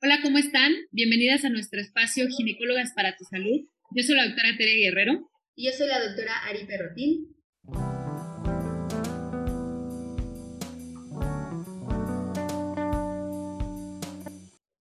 Hola, ¿cómo están? Bienvenidas a nuestro espacio Ginecólogas para tu Salud. Yo soy la doctora Tere Guerrero. Y yo soy la doctora Ari Perrotín.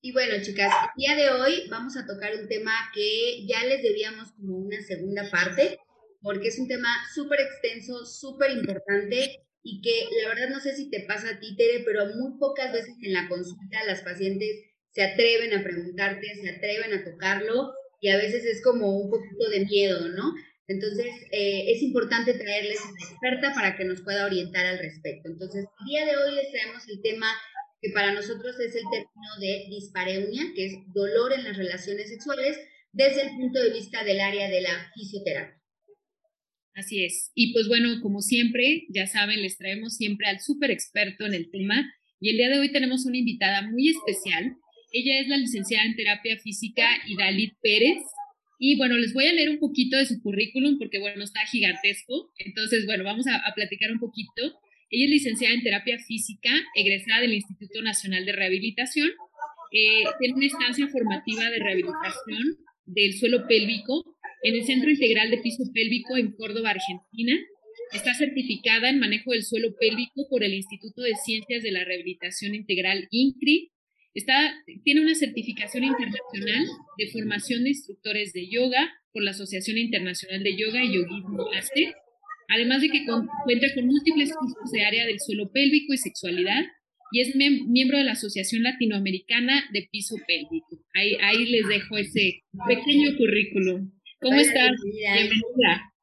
Y bueno, chicas, el día de hoy vamos a tocar un tema que ya les debíamos como una segunda parte, porque es un tema súper extenso, súper importante y que la verdad no sé si te pasa a ti, Tere, pero muy pocas veces en la consulta las pacientes se atreven a preguntarte, se atreven a tocarlo y a veces es como un poquito de miedo, ¿no? Entonces, eh, es importante traerles una experta para que nos pueda orientar al respecto. Entonces, el día de hoy les traemos el tema que para nosotros es el término de dispareunia, que es dolor en las relaciones sexuales, desde el punto de vista del área de la fisioterapia. Así es. Y pues bueno, como siempre, ya saben, les traemos siempre al súper experto en el tema. Y el día de hoy tenemos una invitada muy especial ella es la licenciada en terapia física Idalit Pérez. Y bueno, les voy a leer un poquito de su currículum porque, bueno, está gigantesco. Entonces, bueno, vamos a, platicar un poquito. Ella es licenciada en terapia física, egresada del Instituto Nacional de Rehabilitación. Eh, tiene una estancia formativa de rehabilitación del suelo pélvico en el Centro Integral de Piso Pélvico en Córdoba, Argentina. Está certificada en manejo del suelo pélvico por el Instituto de Ciencias de la Rehabilitación Integral INCRI tiene una certificación internacional de formación de instructores de yoga por la Asociación Internacional de Yoga y Yogismo ASE, además de que cuenta con múltiples cursos de área del suelo pélvico y sexualidad y es miembro de la Asociación Latinoamericana de Piso Pélvico. Ahí, ahí les dejo ese pequeño currículum. ¿Cómo estás? Bienvenida.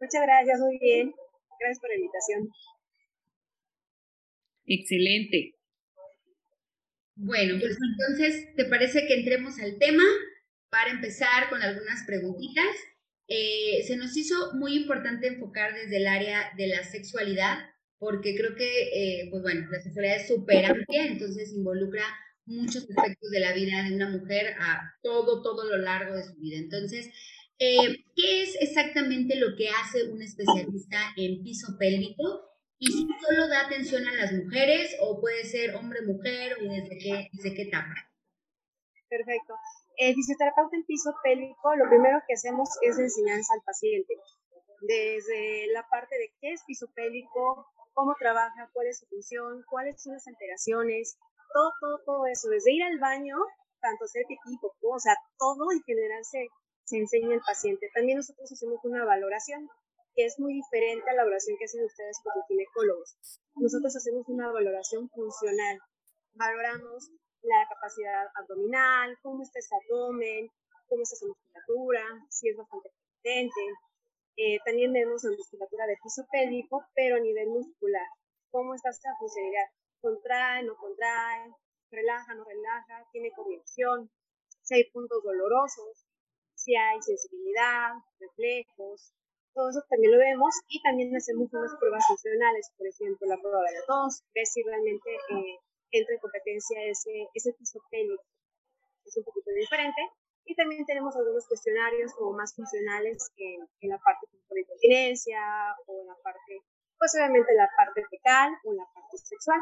Muchas gracias, muy bien. Gracias por la invitación. Excelente. Bueno, pues entonces, ¿te parece que entremos al tema para empezar con algunas preguntitas? Eh, se nos hizo muy importante enfocar desde el área de la sexualidad, porque creo que, eh, pues bueno, la sexualidad es súper amplia, entonces involucra muchos aspectos de la vida de una mujer a todo, todo lo largo de su vida. Entonces, eh, ¿qué es exactamente lo que hace un especialista en piso pélvico? Y si solo da atención a las mujeres o puede ser hombre-mujer o desde qué, desde qué etapa. Perfecto. El fisioterapeuta en piso pélvico, lo primero que hacemos es enseñanza al paciente, desde la parte de qué es piso pélvico, cómo trabaja, cuál es su función, cuáles son las alteraciones, todo, todo, todo eso, desde ir al baño, tanto hacer pipí, o sea, todo en general se, se enseña al paciente. También nosotros hacemos una valoración que es muy diferente a la valoración que hacen ustedes como ginecólogos. Nosotros hacemos una valoración funcional. Valoramos la capacidad abdominal, cómo está ese abdomen, cómo está su musculatura, si es bastante potente. Eh, también vemos la musculatura de piso pélvico, pero a nivel muscular. ¿Cómo está esa funcionalidad? ¿Contrae, no contrae? ¿Relaja, no relaja? ¿Tiene coordinación? Si hay puntos dolorosos, si hay sensibilidad, reflejos, todo eso también lo vemos y también hacemos unas pruebas funcionales, por ejemplo, la prueba de la tos, ver si realmente eh, entra en competencia ese, ese piso. Es un poquito diferente. Y también tenemos algunos cuestionarios como más funcionales en, en la parte de incontinencia o en la parte, pues obviamente la parte fecal o en la parte sexual.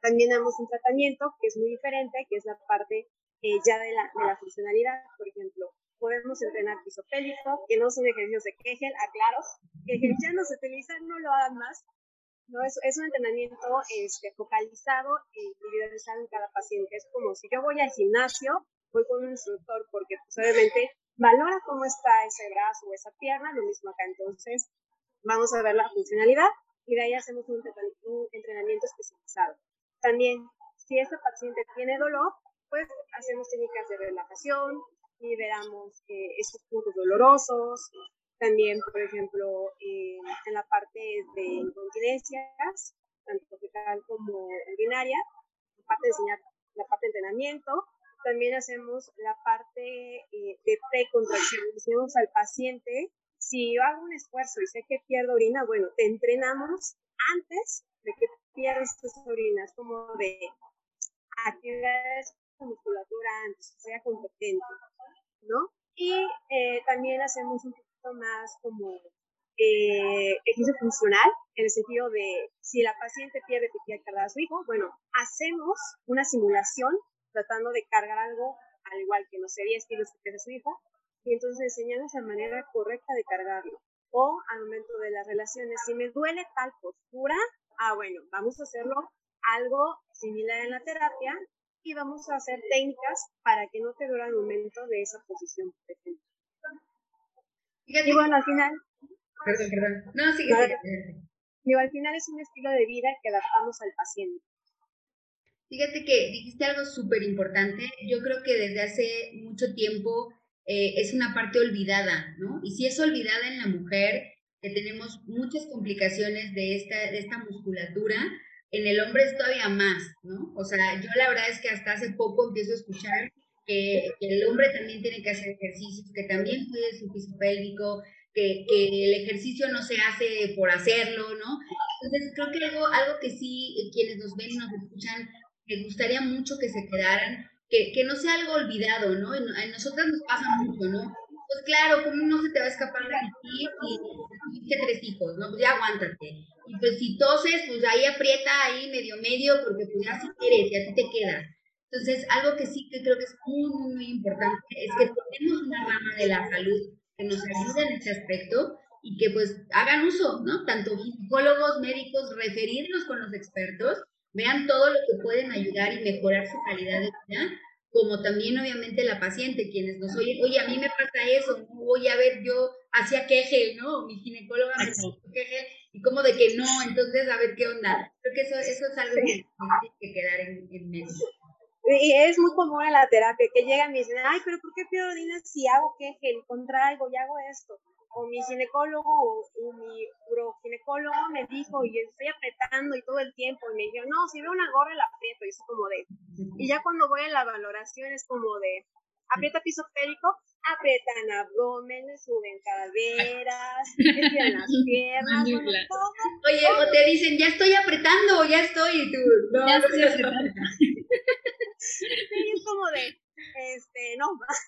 También damos un tratamiento que es muy diferente, que es la parte eh, ya de la, de la funcionalidad, por ejemplo, podemos entrenar piso pélvico, que no son ejercicios de Kegel, aclaro, que ya no se utilizan, no lo hagan más. No, es, es un entrenamiento este, focalizado e individualizado en cada paciente. Es como si yo voy al gimnasio, voy con un instructor porque pues, obviamente valora cómo está ese brazo o esa pierna, lo mismo acá. Entonces, vamos a ver la funcionalidad y de ahí hacemos un, un entrenamiento especializado. También, si ese paciente tiene dolor, pues hacemos técnicas de relajación, liberamos eh, esos puntos dolorosos. También, por ejemplo, en la parte de incontinencias, tanto fecal como urinaria, la parte de enseñar, la parte de entrenamiento. También hacemos la parte eh, de precontracción. Decimos al paciente, si yo hago un esfuerzo y sé que pierdo orina, bueno, te entrenamos antes de que pierdas tus orinas, como de activar esa musculatura antes, sea competente. ¿No? Y eh, también hacemos un poquito más como eh, ejercicio funcional, en el sentido de si la paciente pierde al cargar a su hijo, bueno, hacemos una simulación tratando de cargar algo al igual que no sé, 10 kilos que su hijo, y entonces enseñarles la manera correcta de cargarlo. O al momento de las relaciones, si me duele tal postura, ah, bueno, vamos a hacerlo algo similar en la terapia y vamos a hacer técnicas para que no te duele el momento de esa posición, por ejemplo. y bueno, al final... Perdón, perdón. No, sigue. Digo, al final es un estilo de vida que adaptamos al paciente. Fíjate que dijiste algo súper importante. Yo creo que desde hace mucho tiempo eh, es una parte olvidada, ¿no? Y si es olvidada en la mujer, que tenemos muchas complicaciones de esta, de esta musculatura, en el hombre es todavía más, ¿no? O sea, yo la verdad es que hasta hace poco empiezo a escuchar que, el hombre también tiene que hacer ejercicios, que también cuide su piso pélvico, que, el ejercicio no se hace por hacerlo, ¿no? Entonces, creo que algo, algo que sí quienes nos ven y nos escuchan me gustaría mucho que se quedaran, que, que no sea algo olvidado, ¿no? A nosotras nos pasa mucho, ¿no? Pues claro, ¿cómo no se te va a escapar de ti y tuviste tres hijos, ¿no? Pues ya aguántate. Y pues si toses, pues ahí aprieta, ahí medio medio, porque pues ya si quieres y a ti te queda. Entonces, algo que sí que creo que es muy, muy, muy importante es que tenemos una rama de la salud que nos ayuda en este aspecto y que pues hagan uso, ¿no? Tanto psicólogos, médicos, referirlos con los expertos vean todo lo que pueden ayudar y mejorar su calidad de vida, como también obviamente la paciente, quienes nos oyen, oye, a mí me pasa eso, ¿no? voy a ver, yo hacía queje, ¿no? Mi ginecóloga me hizo queje, y como de que no, entonces a ver qué onda. Creo que eso, eso es algo que tiene que quedar en, en mente. Y es muy común en la terapia que llegan y me dicen, ay, pero ¿por qué pido si hago queje, contra algo y hago esto? O mi ginecólogo o, mi uroginecólogo me dijo y estoy apretando y todo el tiempo y me dijo, no, si veo una gorra la aprieto y es como de, y ya cuando voy a la valoración es como de, aprieta piso pélvico, aprietan abdomen, suben caderas, estiran las piernas, todo, Oye, o te dicen, ya estoy apretando, ya estoy, y tú, no, ya estoy apretando. y es como de, este, no,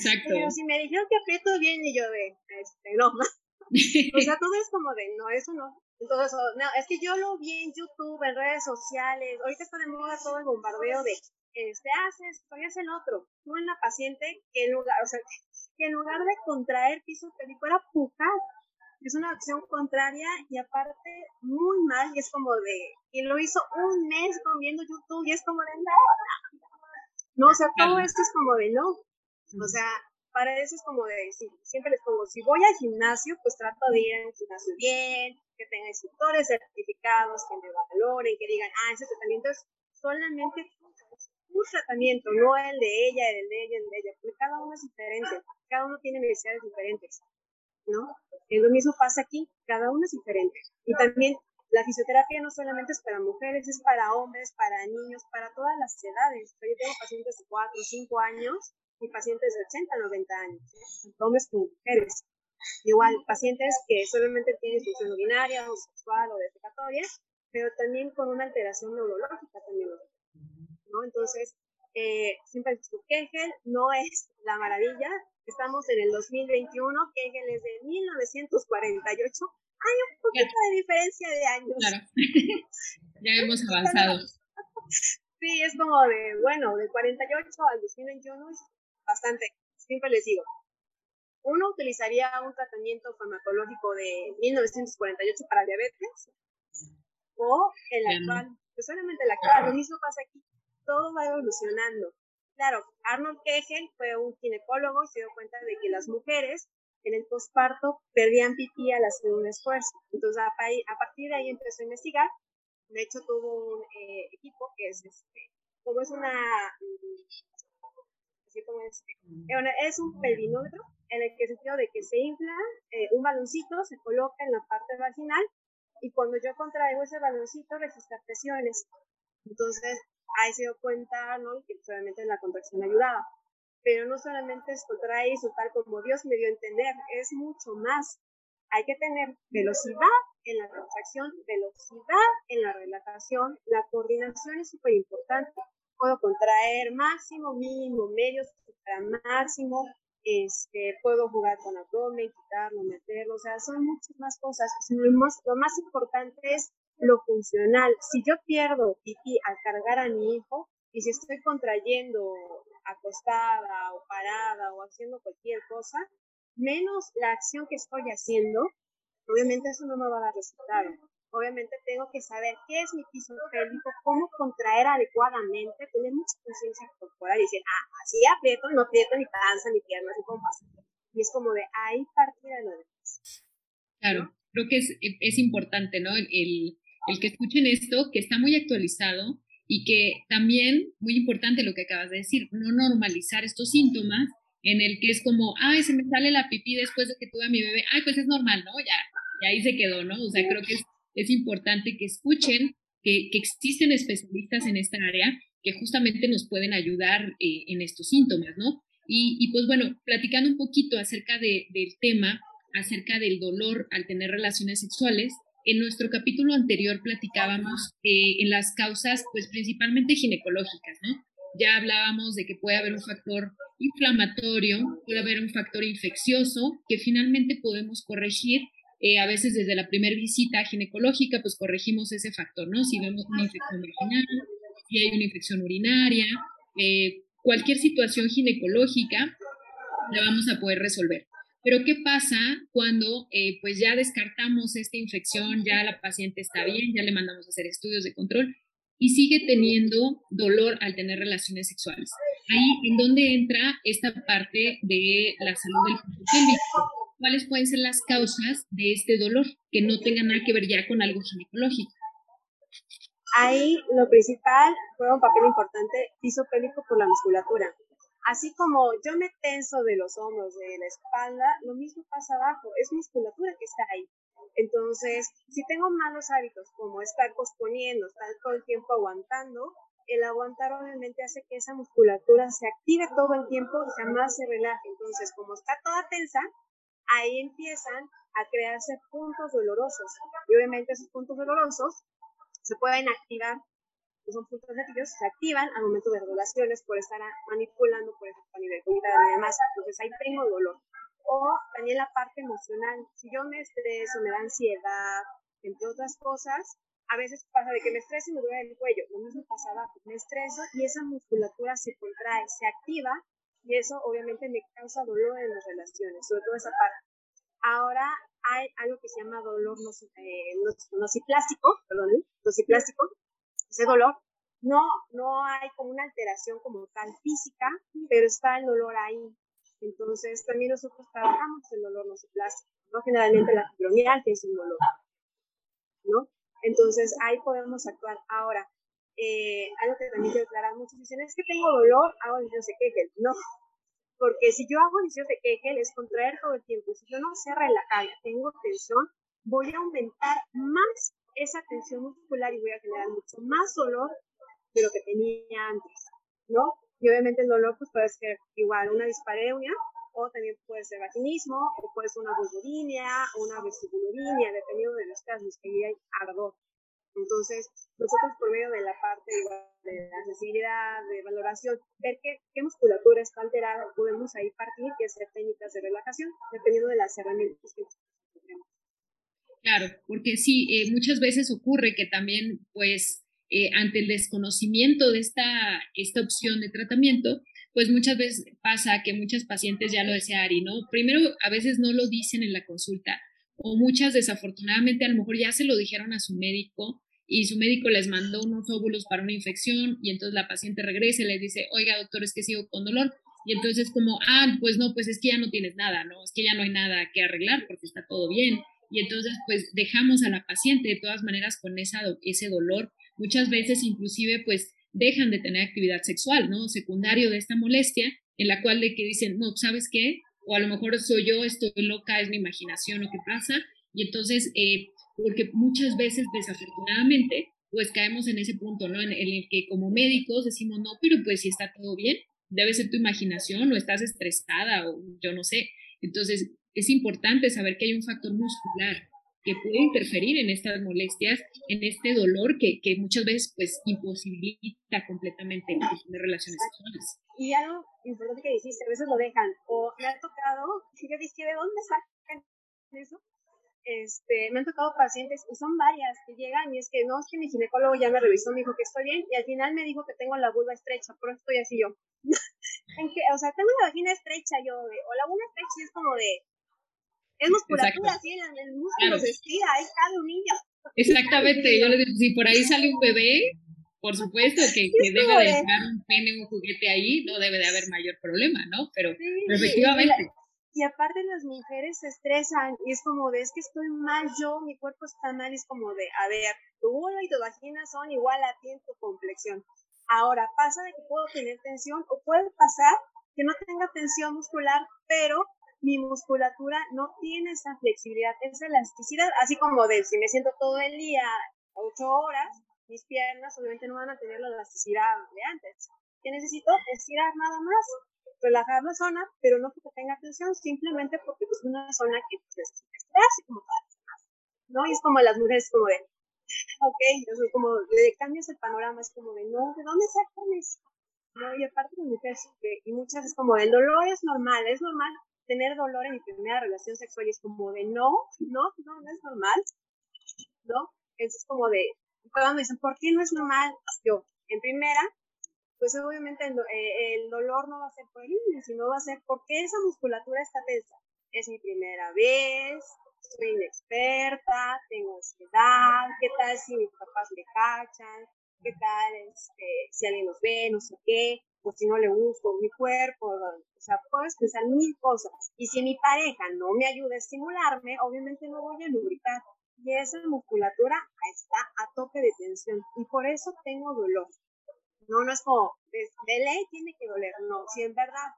Exacto. Pero si me dijeron que aprieto bien y yo de, este, no. o sea, todo es como de, no, eso no. Entonces, no, es que yo lo vi en YouTube, en redes sociales. Ahorita está de moda todo el bombardeo de, este, haces esto y el otro. Tuve una paciente que en lugar, o sea, que en lugar de contraer piso pélvico era pujar. Es una acción contraria y aparte muy mal y es como de, y lo hizo un mes comiendo YouTube y es como de, no, no, o sea, todo esto es como de, no, o sea, para eso es como de, decir, siempre les pongo, si voy al gimnasio, pues trato de ir al gimnasio bien, que tenga instructores certificados, que me valoren, que digan, ah, ese tratamiento es solamente un tratamiento, no el de ella, el de ella, el de ella, porque cada uno es diferente, cada uno tiene necesidades diferentes, ¿no? Y lo mismo pasa aquí, cada uno es diferente. Y también la fisioterapia no solamente es para mujeres, es para hombres, para niños, para todas las edades. Yo tengo pacientes de 4 o 5 años y pacientes de 80 90 años, hombres como mujeres. Igual, pacientes que solamente tienen función urinaria o sexual o defecatoria, pero también con una alteración neurológica también. ¿no? Entonces, eh, siempre Kegel no es la maravilla. Estamos en el 2021, Kegel es de 1948. Hay un poquito de diferencia de años. Claro. ya hemos avanzado. Sí, es como de, bueno, de 48 al 2021 es bastante. Siempre les digo, uno utilizaría un tratamiento farmacológico de 1948 para diabetes o el actual, pues solamente el actual, lo mismo pasa aquí, todo va evolucionando. Claro, Arnold Kegel fue un ginecólogo y se dio cuenta de que las mujeres en el posparto perdían pipí al hacer un esfuerzo. Entonces, a, partir de ahí empezó a investigar. De hecho, tuvo un eh, equipo que es, este, como es una es, un pelvinómetro en el que sentido de que se infla eh, un baloncito, se coloca en la parte vaginal y cuando yo contraigo ese baloncito registra presiones. Entonces, ahí se dio cuenta, ¿no? Que solamente la contracción ayudaba. Pero no solamente es contraer eso tal como Dios me dio a entender, es mucho más. Hay que tener velocidad en la contracción, velocidad en la relajación, la coordinación es súper importante puedo contraer máximo, mínimo, medio, máximo, este, puedo jugar con abdomen, quitarlo, meterlo, o sea, son muchas más cosas. Lo más, lo más importante es lo funcional. Si yo pierdo pipí al cargar a mi hijo, Y si estoy contrayendo acostada o parada o haciendo cualquier cosa, menos la acción que estoy haciendo, obviamente eso no me va a dar resultado. Obviamente tengo que saber qué es mi piso pélvico, cómo contraer adecuadamente, tener mucha conciencia corporal y decir, ah, así aprieto, no aprieto ni panza, ni piernas, ni pompas. Y es como de ahí partir a lo demás. Claro, creo que es, es importante, ¿no? El, el que escuchen esto, que está muy actualizado y que también, muy importante lo que acabas de decir, no normalizar estos síntomas en el que es como, ay, se me sale la pipí después de que tuve a mi bebé, ay, pues es normal, ¿no? Ya, y ahí se quedó, ¿no? O sea, creo que es, es importante que escuchen que, existen especialistas en esta área que justamente nos pueden ayudar eh, en estos síntomas, ¿no? Y, pues bueno, platicando un poquito acerca de, del tema, acerca del dolor al tener relaciones sexuales, en nuestro capítulo anterior platicábamos eh, en las causas, pues principalmente ginecológicas, ¿no? Ya hablábamos de que puede haber un factor inflamatorio, puede haber un factor infeccioso que finalmente podemos corregir. Eh, a veces desde la primera visita ginecológica, pues corregimos ese factor, ¿no? Si vemos una infección vaginal, si hay una infección urinaria, eh, cualquier situación ginecológica la vamos a poder resolver. Pero ¿qué pasa cuando eh, pues ya descartamos esta infección, ya la paciente está bien, ya le mandamos a hacer estudios de control y sigue teniendo dolor al tener relaciones sexuales? Ahí en donde entra esta parte de la salud del pélvico. ¿Cuáles pueden ser las causas de este dolor que no tengan nada que ver ya con algo ginecológico? Ahí lo principal juega un papel importante piso pélvico por la musculatura. Así como yo me tenso de los hombros, de la espalda, lo mismo pasa abajo, es musculatura que está ahí. Entonces, si tengo malos hábitos como estar posponiendo, estar todo el tiempo aguantando, el aguantar obviamente hace que esa musculatura se active todo el tiempo y jamás se relaje. Entonces, como está toda tensa, ahí empiezan a crearse puntos dolorosos. Y obviamente esos puntos dolorosos se pueden activar que son puntos negativos, se activan al momento de regulaciones por estar manipulando, por ejemplo, a nivel y demás. Entonces ahí tengo dolor. O también la parte emocional. Si yo me estreso, me da ansiedad, entre otras cosas, a veces pasa de que me estreso y me duele el cuello. Lo mismo pasa abajo. Me estreso y esa musculatura se contrae, se activa y eso obviamente me causa dolor en las relaciones, sobre todo esa parte. Ahora hay algo que se llama dolor eh, perdón, nociplástico, ese dolor, no, no hay como una alteración como tal física, pero está el dolor ahí. Entonces, también nosotros trabajamos el dolor nociplástico, ¿no? Generalmente la fibromialgia es un dolor, ¿no? Entonces, ahí podemos actuar. Ahora, eh, algo que también quiero aclarar, muchos dicen, es que tengo dolor, hago ejercicios de Kegel. No, porque si yo hago ejercicios de Kegel es contraer todo el tiempo. Si yo no sé relajar, tengo tensión, voy a aumentar más esa tensión muscular y voy a generar mucho más dolor de lo que tenía antes, ¿no? Y obviamente el dolor pues puede ser igual una dispareunia o también puede ser vaginismo o puede ser una vulvodinia una vestibulodinia, dependiendo de los casos que hay ardor. Entonces, nosotros por medio de la parte de la sensibilidad, de valoración, ver qué, qué musculatura está alterada, podemos ahí partir y hacer técnicas de relajación, dependiendo de las herramientas que tenemos. Claro, porque sí, eh, muchas veces ocurre que también, pues, eh, ante el desconocimiento de esta, esta opción de tratamiento, pues muchas veces pasa que muchas pacientes, ya lo decía Ari, ¿no? Primero, a veces no lo dicen en la consulta, o muchas desafortunadamente a lo mejor ya se lo dijeron a su médico y su médico les mandó unos óvulos para una infección y entonces la paciente regresa y les dice, oiga doctor, es que sigo con dolor. Y entonces como, ah, pues no, pues es que ya no tienes nada, ¿no? Es que ya no hay nada que arreglar porque está todo bien y entonces pues dejamos a la paciente de todas maneras con esa, ese dolor. Muchas veces inclusive pues dejan de tener actividad sexual, ¿no? Secundario de esta molestia, en la cual de que dicen, no, ¿sabes qué? O a lo mejor soy yo, estoy loca, es mi imaginación lo que pasa. Y entonces, eh, porque muchas veces desafortunadamente, pues caemos en ese punto, ¿no? En, en el que como médicos decimos, no, pero pues si está todo bien, debe ser tu imaginación o estás estresada o yo no sé. Entonces, es importante saber que hay un factor muscular que puede interferir en estas molestias, en este dolor que, que muchas veces pues imposibilita completamente la de relaciones sexuales. Y algo importante que dijiste, a veces lo dejan, o me ha tocado, y yo dije, ¿de dónde sacan eso? este, me han tocado pacientes y son varias que llegan y es que no, es que mi ginecólogo ya me revisó, me dijo que estoy bien y al final me dijo que tengo la vulva estrecha, pero estoy así yo. en que, o sea, tengo la vagina estrecha yo, de, o la vulva estrecha es como de, es musculatura, así, el, el músculo se estira, ahí cabe un niño. Exactamente, yo le digo, si por ahí sale un bebé, por supuesto que, que debe de estar un pene, un juguete ahí, no debe de haber mayor problema, ¿no? Pero, efectivamente. Y aparte las mujeres se estresan y es como de, es que estoy mal yo, mi cuerpo está mal, y es como de, a ver, tu vulva y tu vagina son igual a ti en tu complexión. Ahora, pasa de que puedo tener tensión o puede pasar que no tenga tensión muscular, pero mi musculatura no tiene esa flexibilidad, esa elasticidad, así como de si me siento todo el día, ocho horas, mis piernas obviamente no van a tener la elasticidad de antes. ¿Qué necesito? Estirar nada más relajar la zona, pero no porque tenga tensión, simplemente porque es una zona que pues, así como todas las demás, ¿no? Y es como las mujeres como de, ok, entonces como le cambias el panorama, es como de, no, ¿de dónde sacan eso? ¿No? Y aparte las mujeres, y muchas es como, el dolor es normal, es normal tener dolor en mi primera relación sexual y es como de, no, no, no, no es normal, ¿no? Es como de, cuando me dicen, ¿por qué no es normal? Yo, en primera, pues obviamente eh, el, dolor no va a ser por el sino va a ser porque esa musculatura está tensa. Es mi primera vez, soy inexperta, tengo ansiedad, qué tal si mis papás me cachan, qué tal este, si alguien nos ve, no sé qué, o si no le gusto mi cuerpo, o sea, puedes pensar mil cosas. Y si mi pareja no me ayuda a estimularme, obviamente no voy a lubricar. Y esa musculatura está a tope de tensión y por eso tengo dolor. No, no es como, de, ley tiene que doler, no, si en verdad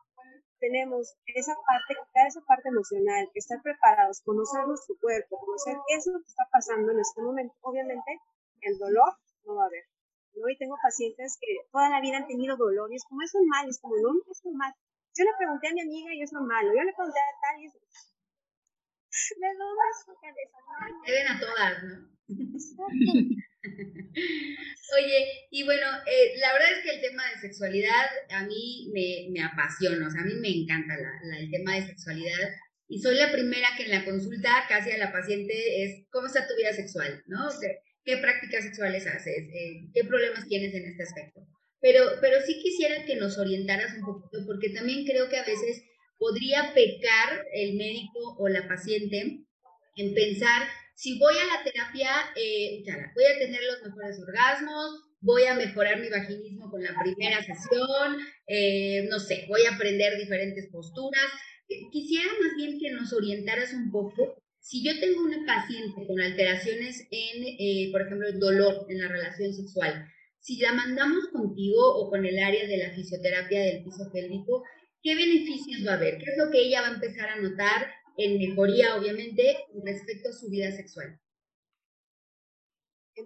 tenemos esa parte, esa parte emocional, estar preparados, conocer nuestro cuerpo, conocer qué es lo que está pasando en este momento, obviamente el dolor no va a haber. ¿No? Y tengo pacientes que toda la vida han tenido dolor y es como, es normal, es como, no, no es normal. Yo le pregunté a mi amiga y es normal, yo le pregunté a tal y es ¿De dónde Deben a todas, ¿no? Oye, y bueno, eh, la verdad es que el tema de sexualidad a mí me, me apasiona, o sea, a mí me encanta la, el tema de sexualidad y soy la primera que en la consulta casi a la paciente es, ¿cómo está tu vida sexual? ¿No? ¿Qué, prácticas sexuales haces? Eh, ¿Qué problemas tienes en este aspecto? Pero, pero sí quisiera que nos orientaras un poquito, porque también creo que a veces podría pecar el médico o la paciente en pensar si voy a la terapia, eh, voy a tener los mejores orgasmos, voy a mejorar mi vaginismo con la primera sesión, eh, no sé, voy a aprender diferentes posturas. Quisiera más bien que nos orientaras un poco. Si yo tengo una paciente con alteraciones en, por ejemplo, el dolor en la relación sexual, si la mandamos contigo o con el área de la fisioterapia del piso pélvico, ¿qué beneficios va a haber? ¿Qué es lo que ella va a empezar a notar en mejoría, obviamente, respecto a su vida sexual?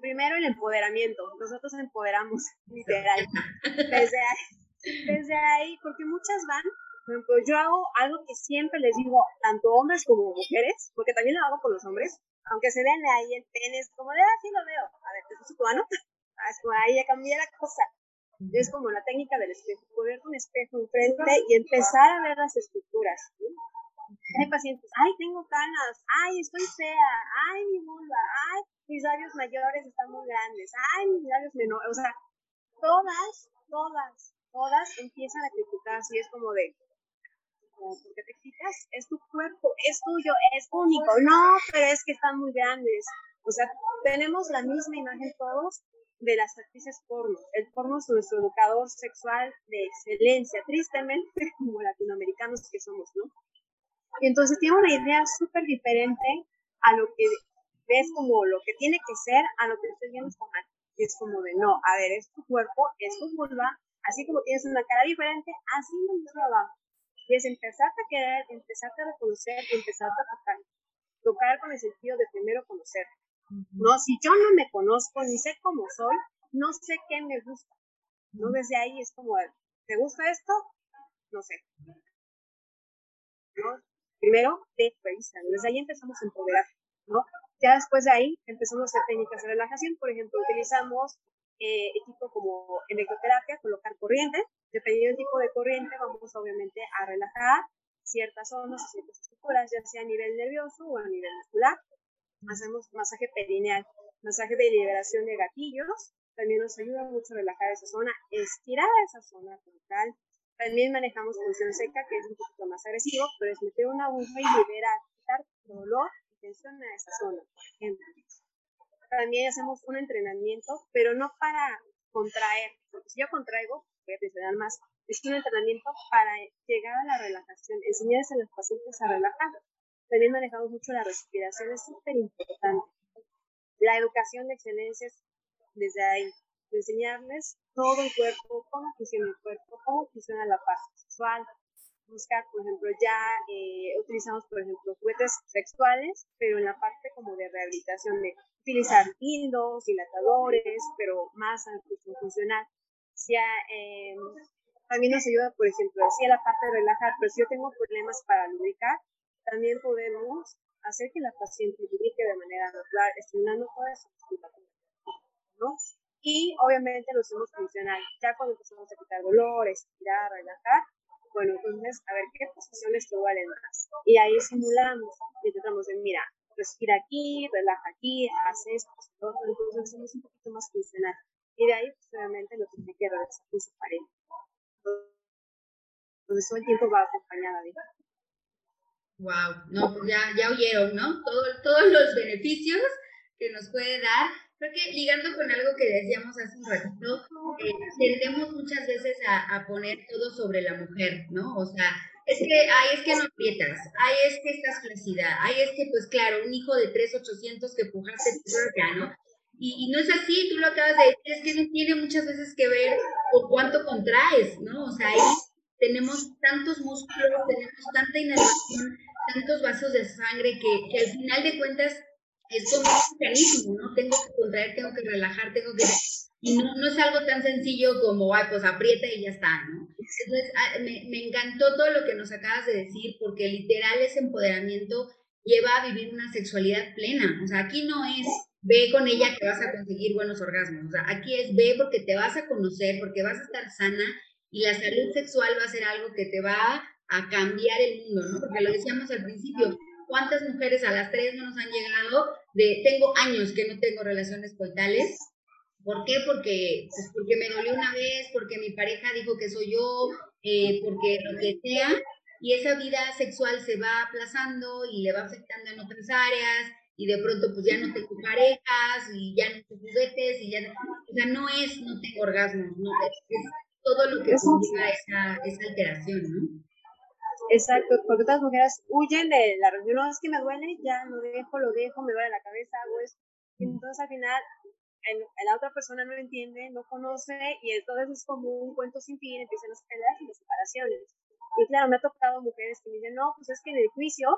Primero, el empoderamiento. Nosotros empoderamos, literal. Desde ahí, desde ahí, porque muchas van, por ejemplo, yo hago algo que siempre les digo, tanto hombres como mujeres, porque también lo hago con los hombres, aunque se vean ahí el pene, es como de, ah, sí lo veo. A ver, ¿te tu ano? Ah, es como ahí ya cambié la cosa. Es como la técnica del espejo, poner un espejo enfrente y empezar a ver las estructuras. Hay pacientes, ay, tengo canas, ay, estoy fea, ay, mi vulva, ay, mis labios mayores están muy grandes, ay, mis labios menores, o sea, todas, todas, todas empiezan a criticarse y es como de, ¿por qué te criticas? Es tu cuerpo, es tuyo, es único, no, pero es que están muy grandes. O sea, tenemos la misma imagen todos de las actrices porno. El porno es nuestro educador sexual de excelencia, tristemente, como latinoamericanos que somos, ¿no? Y entonces tiene una idea súper diferente a lo que ves como lo que tiene que ser, a lo que estás viendo mal. Y es como de, no, a ver, es tu cuerpo, es tu vulva, así como tienes una cara diferente, así mismo abajo. Y es empezarte a querer, empezarte a reconocer, empezarte a tocar. Tocar con el sentido de primero conocer. No, si yo no me conozco, ni sé cómo soy, no sé qué me gusta. No desde ahí es como, ¿te gusta esto? No sé. ¿No? Primero, te revisa. Desde ahí empezamos a empoderar, ¿no? Ya después de ahí empezamos a hacer técnicas de relajación. Por ejemplo, utilizamos eh, equipo como electroterapia, colocar corriente. Dependiendo del tipo de corriente, vamos obviamente a relajar ciertas zonas ciertas estructuras, ya sea a nivel nervioso o a nivel muscular. hacemos masaje perineal, masaje de liberación de gatillos, también nos ayuda mucho a relajar esa zona, estirar esa zona total. También manejamos función seca, que es un poquito más agresivo, pero es meter una aguja y liberar, quitar dolor y tensión a esa zona, por ejemplo. También hacemos un entrenamiento, pero no para contraer, porque si yo contraigo, voy a tensionar más. Es un entrenamiento para llegar a la relajación, enseñarles a los pacientes a relajar. También manejamos mucho la respiración, es súper importante. La educación de excelencia es desde ahí, enseñarles todo el cuerpo, cómo funciona el cuerpo, cómo funciona la parte sexual, buscar, por ejemplo, ya eh, utilizamos, por ejemplo, juguetes sexuales, pero en la parte rehabilitación de utilizar dildos, dilatadores, pero más al funcional. Ya, eh, también nos ayuda, por ejemplo, a la parte de relajar, pero si yo tengo problemas para lubricar, también podemos hacer que la paciente lubrique de manera natural, estimulando toda esa ¿no? Y obviamente lo hacemos funcional. Ya cuando empezamos a quitar dolor, estirar, relajar, bueno, entonces, a ver qué posiciones te valen más. Y ahí simulamos y tratamos de, mira, respira aquí, relaja aquí, haces esto, otro, entonces hacemos un poquito más funcional. Y de ahí, pues, obviamente, lo que tiene que regresar con su pareja. Entonces, todo el tiempo va acompañada de Wow, no, pues ya, ya oyeron, ¿no? Todo, todos los beneficios que nos puede dar creo que ligando con algo que decíamos hace un ratito, eh, tendemos muchas veces a, a, poner todo sobre la mujer, ¿no? O sea, es que, ay, es que no aprietas, ay, es que estás flácida, ay, es que, pues claro, un hijo de 3,800 que pujaste ya, ¿no? Y, y, no es así, tú lo acabas de decir, es que no tiene muchas veces que ver con cuánto contraes, ¿no? O sea, ahí tenemos tantos músculos, tenemos tanta inervación, tantos vasos de sangre que, que al final de cuentas es como un mecanismo, ¿no? Tengo que contraer, tengo que relajar, tengo que... Y no, es algo tan sencillo como, ay, pues aprieta y ya está, ¿no? Entonces, ah, me, me encantó todo lo que nos acabas de decir, porque literal ese empoderamiento lleva a vivir una sexualidad plena. O sea, aquí no es ve con ella que vas a conseguir buenos orgasmos. O sea, aquí es ve porque te vas a conocer, porque vas a estar sana y la salud sexual va a ser algo que te va a cambiar el mundo, ¿no? Porque lo decíamos al principio, ¿Cuántas mujeres a las tres no nos han llegado de tengo años que no tengo relaciones coitales? ¿Por qué? Porque, pues porque me dolió una vez, porque mi pareja dijo que soy yo, eh, porque lo que sea, y esa vida sexual se va aplazando y le va afectando en otras áreas, y de pronto pues ya no tengo parejas, y ya no tengo juguetes, y ya no, o sea, no es no tengo orgasmos, no, es, todo lo que conlleva esa, esa alteración, ¿no? Exacto, porque otras mujeres huyen de la relación, no es que me duele, ya lo dejo, lo dejo, me duele la cabeza, hago eso. Entonces al final el, la otra persona no entiende, no conoce y entonces es como un cuento sin fin, empiezan las peleas y las separaciones. Y claro, me ha tocado mujeres que me dicen, no, pues es que en el juicio,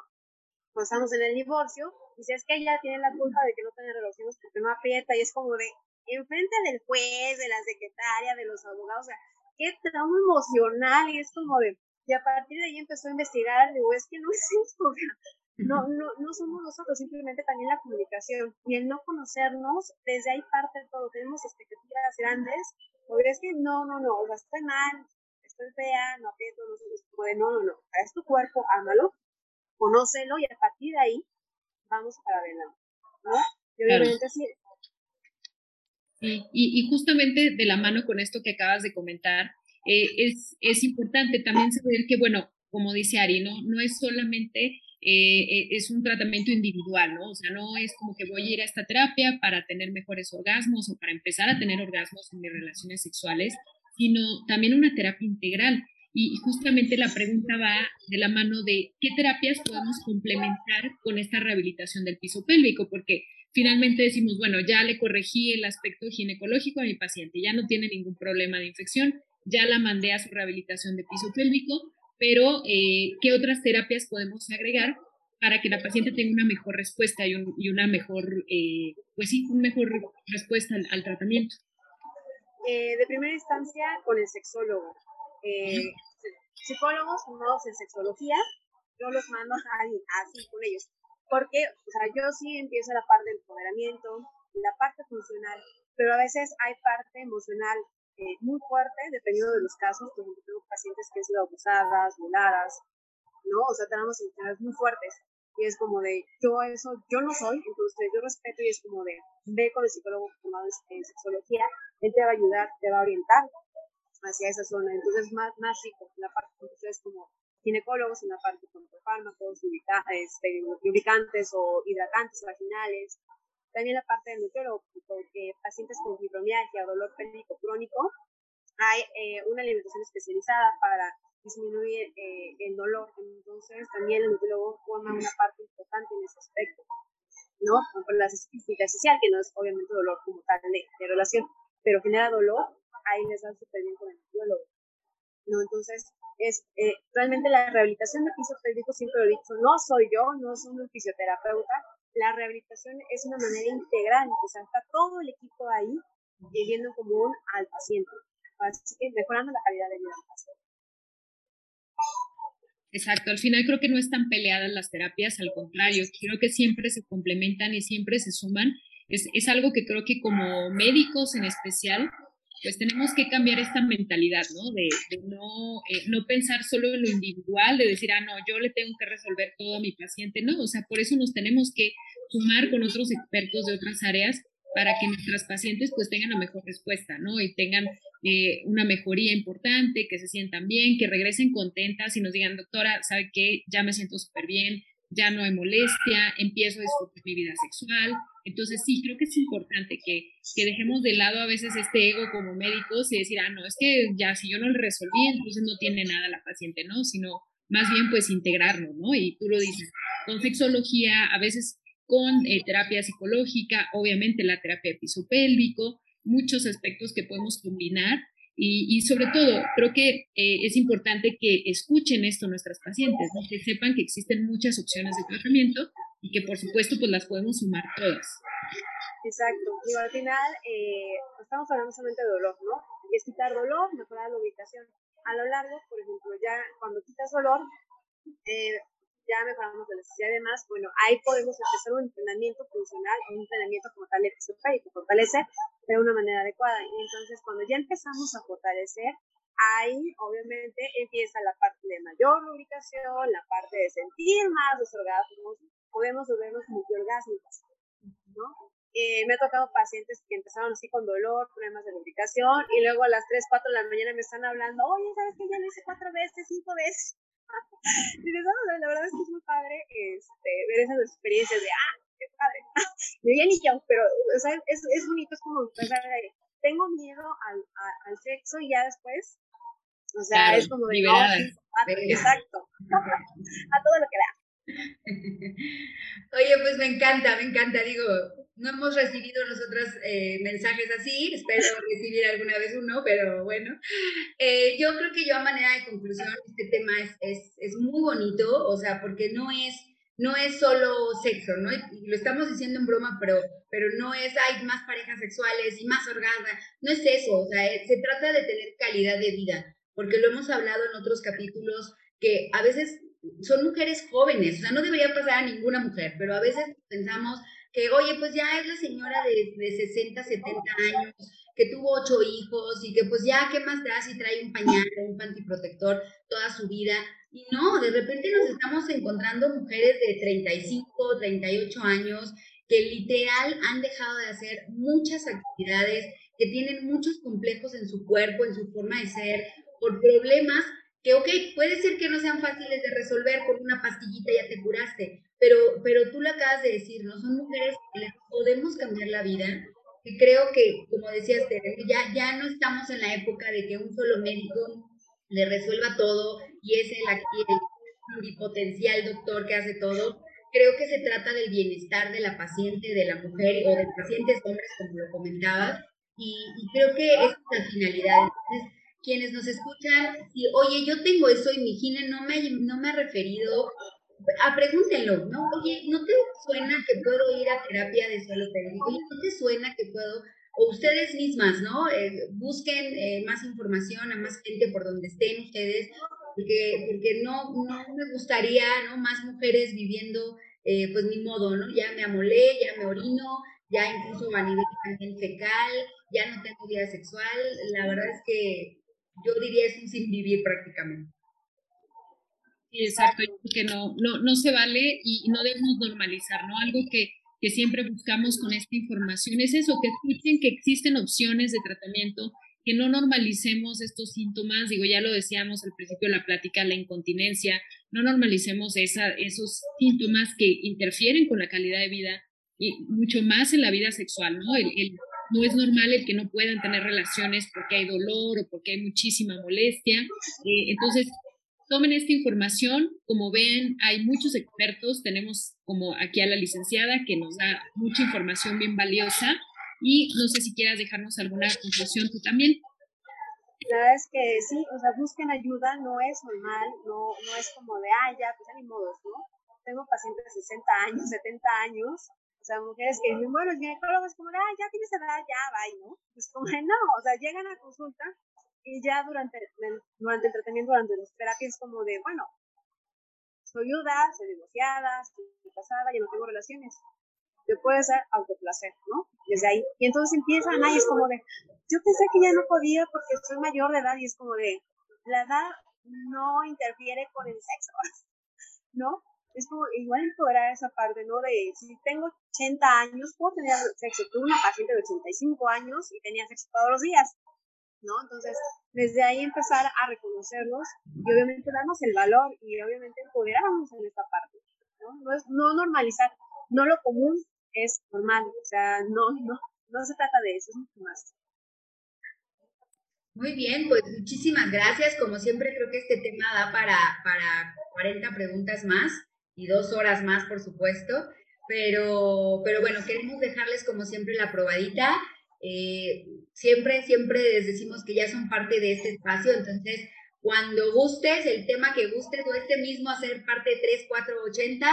pues estamos en el divorcio, y si es que ella tiene la culpa de que no tiene relaciones porque no aprieta, y es como de, enfrente del juez, de la secretaria, de los abogados, o sea, qué trauma emocional, y es como de, y a partir de ahí empezó a investigar, digo, es que no es esto, no, no, no somos nosotros, simplemente también la comunicación y el no conocernos, desde ahí parte todo, tenemos expectativas grandes, porque es que no, no, no, o sea, estoy mal, estoy fea, no aprieto, no sé, como no, no, no, es tu cuerpo, ámalo, conócelo y a partir de ahí vamos para adelante, ¿no? Y obviamente sí. Y, y justamente de la mano con esto que acabas de comentar, eh, es, es, importante también saber que, bueno, como dice Ari, no, no es solamente, eh, eh, es un tratamiento individual, ¿no? O sea, no es como que voy a ir a esta terapia para tener mejores orgasmos o para empezar a tener orgasmos en mis relaciones sexuales, sino también una terapia integral. Y justamente la pregunta va de la mano de qué terapias podemos complementar con esta rehabilitación del piso pélvico, porque finalmente decimos, bueno, ya le corregí el aspecto ginecológico a mi paciente, ya no tiene ningún problema de infección, ya la mandé a su rehabilitación de piso pélvico, pero eh, ¿qué otras terapias podemos agregar para que la paciente tenga una mejor respuesta y, una mejor, eh, pues sí, una mejor respuesta al, tratamiento? Eh, de primera instancia, con el sexólogo. psicólogos formados en sexología, yo los mando así con ellos. Porque, o sea, yo sí empiezo la parte del empoderamiento, la parte funcional, pero a veces hay parte emocional eh, muy fuerte, dependiendo de los casos. Por ejemplo, pacientes que han sido abusadas, violadas, ¿no? O sea, tenemos situaciones muy fuertes. y es como de, yo eso, yo no soy, entonces yo respeto y es como de, ve con el psicólogo formado en sexología, él te va a ayudar, te va a orientar hacia esa zona, entonces más, más rico, la parte de ustedes como ginecólogos, en la parte con fármacos, este, lubricantes o hidratantes vaginales, también la parte del nutriólogo, porque pacientes con fibromialgia o dolor pélvico crónico, hay eh, una alimentación especializada para disminuir eh, el dolor. Entonces, también el nutriólogo forma una parte importante en ese aspecto, ¿no? Con la asistencia social, que no es obviamente dolor como tal de, relación, pero genera dolor, ahí les da súper bien con el nutriólogo, ¿no? Entonces, es eh, realmente la rehabilitación de pélvico, siempre lo he dicho, no soy yo, no soy un fisioterapeuta, la rehabilitación es una manera integral, o sea, está todo el equipo ahí viviendo en común al paciente, así que mejorando la calidad de vida del paciente. Exacto, al final creo que no están peleadas las terapias, al contrario, creo que siempre se complementan y siempre se suman. Es, algo que creo que como médicos en especial, pues tenemos que cambiar esta mentalidad, ¿no? De, no, eh, no pensar solo en lo individual, de decir, ah, no, yo le tengo que resolver todo a mi paciente, no, o sea, por eso nos tenemos que sumar con otros expertos de otras áreas para que nuestras pacientes pues tengan la mejor respuesta, ¿no? Y tengan eh, una mejoría importante, que se sientan bien, que regresen contentas y nos digan, doctora, ¿sabe qué? Ya me siento súper bien, ya no hay molestia, empiezo a disfrutar mi vida sexual. Entonces sí, creo que es importante que, que dejemos de lado a veces este ego como médicos y decir, ah, no, es que ya si yo no le resolví, entonces no tiene nada la paciente, ¿no? Sino más bien pues integrarlo, ¿no? Y tú lo dices, con sexología, a veces con eh, terapia psicológica, obviamente la terapia pisopélvico, muchos aspectos que podemos combinar y, sobre todo, creo que eh, es importante que escuchen esto nuestras pacientes, que sepan que existen muchas opciones de tratamiento y que por supuesto pues las podemos sumar todas. Exacto, digo, al final eh, estamos hablando solamente de dolor, ¿no? Es quitar dolor, mejorar la ubicación. A lo largo, por ejemplo, ya cuando quitas dolor, eh, ya mejoramos la necesidad de más, bueno, ahí podemos empezar un entrenamiento funcional, un entrenamiento como tal de que fortalece de una manera adecuada. Y entonces, cuando ya empezamos a fortalecer, ahí obviamente empieza la parte de mayor lubricación, la parte de sentir más los orgasmos, podemos volvernos multiorgásmicas, ¿no? Eh, me ha tocado pacientes que empezaron así con dolor, problemas de lubricación, y luego a las 3, 4 de la mañana me están hablando, oye, ¿sabes que ya lo hice cuatro veces, cinco veces? y la verdad es que es muy padre este, ver esas experiencias de, ah, qué padre. Yo ya ni pero o sea, es, es bonito, es como tengo miedo al, al sexo y ya después, o sea, es como de, exacto, a todo lo que da. Oye, pues me encanta, me encanta. Digo, no hemos recibido nosotros eh, mensajes así, espero recibir alguna vez uno, pero bueno. Eh, yo creo que yo a manera de conclusión, este tema es, es, es, muy bonito, o sea, porque no es, no es solo sexo, ¿no? Y lo estamos diciendo en broma, pero, pero no es, hay más parejas sexuales y más orgasmo, no es eso, o sea, eh, se trata de tener calidad de vida, porque lo hemos hablado en otros capítulos, que a veces son mujeres jóvenes, o sea, no debería pasar a ninguna mujer, pero a veces pensamos que, oye, pues ya es la señora de, de 60, 70 años, que tuvo ocho hijos y que pues ya, ¿qué más da si trae un pañal un pantiprotector toda su vida? Y no, de repente nos estamos encontrando mujeres de 35, 38 años que literal han dejado de hacer muchas actividades, que tienen muchos complejos en su cuerpo, en su forma de ser, por problemas que, ok, puede ser que no sean fáciles de resolver con una pastillita ya te curaste, pero, pero tú lo acabas de decir, ¿no? Son mujeres que les podemos cambiar la vida, que creo que, como decías, ya, ya no estamos en la época de que un solo médico le resuelva todo y es el, el pluripotencial doctor que hace todo. Creo que se trata del bienestar de la paciente, de la mujer o de pacientes hombres, como lo comentabas, y, y creo que esa es la finalidad. Entonces, quienes nos escuchan, si, oye, yo tengo eso y mi gine no me, no me ha referido, a pregúntenlo, ¿no? Oye, ¿no te suena que puedo ir a terapia de suelo pélvico? Oye, ¿no te suena que puedo? O ustedes mismas, ¿no? Eh, busquen eh, más información a más gente por donde estén ustedes, porque, porque no, no me gustaría, ¿no? Más mujeres viviendo, eh, pues ni modo, ¿no? Ya me amolé, ya me orino, ya incluso a nivel también fecal, ya no tengo vida sexual. La verdad es que yo diría es un sin vivir prácticamente. Exacto, que no, no, no se vale y no debemos normalizar, ¿no? Algo que, que siempre buscamos con esta información es eso, que escuchen que existen opciones de tratamiento, que no normalicemos estos síntomas, digo, ya lo decíamos al principio de la plática, la incontinencia, no normalicemos esa, esos síntomas que interfieren con la calidad de vida y mucho más en la vida sexual, ¿no? El, no es normal el que no puedan tener relaciones porque hay dolor o porque hay muchísima molestia. Eh, entonces, tomen esta información. Como ven, hay muchos expertos. Tenemos como aquí a la licenciada que nos da mucha información bien valiosa. Y no sé si quieras dejarnos alguna conclusión tú también. La verdad es que sí, o sea, busquen ayuda, no es normal, no, no es como de, ah, ya, pues ya ni modos, ¿no? Tengo pacientes de 60 años, 70 años, o sea, mujeres que dicen, bueno, el ginecólogo es como, ah, ya tienes edad, ya, bye, ¿no? Es como, no, o sea, llegan a consulta y ya durante el, durante el tratamiento, durante las terapias, es como de, bueno, soy viuda, soy divorciada, estoy casada, ya no tengo relaciones. Te puede ser autoplacer, ¿no? Desde ahí. Y entonces empiezan ahí, es como de, yo pensé que ya no podía porque soy mayor de edad y es como de, la edad no interfiere con el sexo, ¿no? Es como igual empoderar esa parte, ¿no? De si tengo 80 años, puedo tener sexo. Tuve una paciente de 85 años y tenía sexo todos los días. ¿No? Entonces, desde ahí empezar a reconocerlos y obviamente darnos el valor y obviamente empoderarnos en esta parte, ¿no? Es, no normalizar, no lo común es normal, o sea, no, no, no se trata de eso, es mucho más. Muy bien, pues muchísimas gracias. Como siempre, creo que este tema da para, para 40 preguntas más y dos horas más, por supuesto. Pero, pero bueno, queremos dejarles como siempre la probadita. Eh, siempre, siempre les decimos que ya son parte de este espacio, entonces cuando gustes, el tema que gustes o este mismo hacer parte de 3480,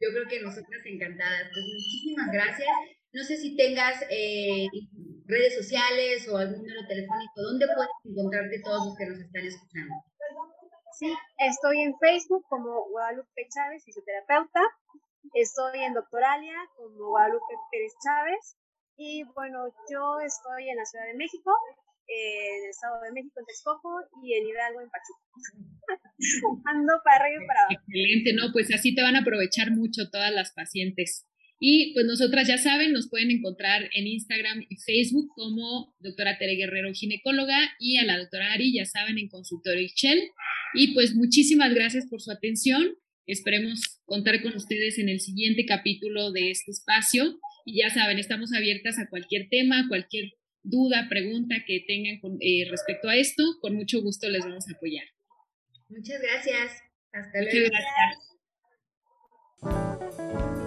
yo creo que nosotras encantadas. Pues muchísimas gracias. No sé si tengas eh, redes sociales o algún número telefónico, ¿dónde puedes encontrarte todos los que nos están escuchando? Sí, estoy en Facebook como Guadalupe Chávez, fisioterapeuta. Estoy en Doctoralia como Guadalupe Pérez Chávez. Y bueno, yo estoy en la Ciudad de México, en el Estado de México, en Texcoco, y en Hidalgo, en Pachuca. Ando para arriba y para abajo. Excelente, ¿no? Pues así te van a aprovechar mucho todas las pacientes. Y pues nosotras ya saben, nos pueden encontrar en Instagram y Facebook como doctora Tere Guerrero, ginecóloga, y a la doctora Ari, ya saben, en consultorio Shell. Y pues muchísimas gracias por su atención. Esperemos contar con ustedes en el siguiente capítulo de este espacio. Y ya saben, estamos abiertas a cualquier tema, cualquier duda, pregunta que tengan eh, respecto a esto. Con mucho gusto les vamos a apoyar. Muchas gracias. Hasta luego. Muchas gracias.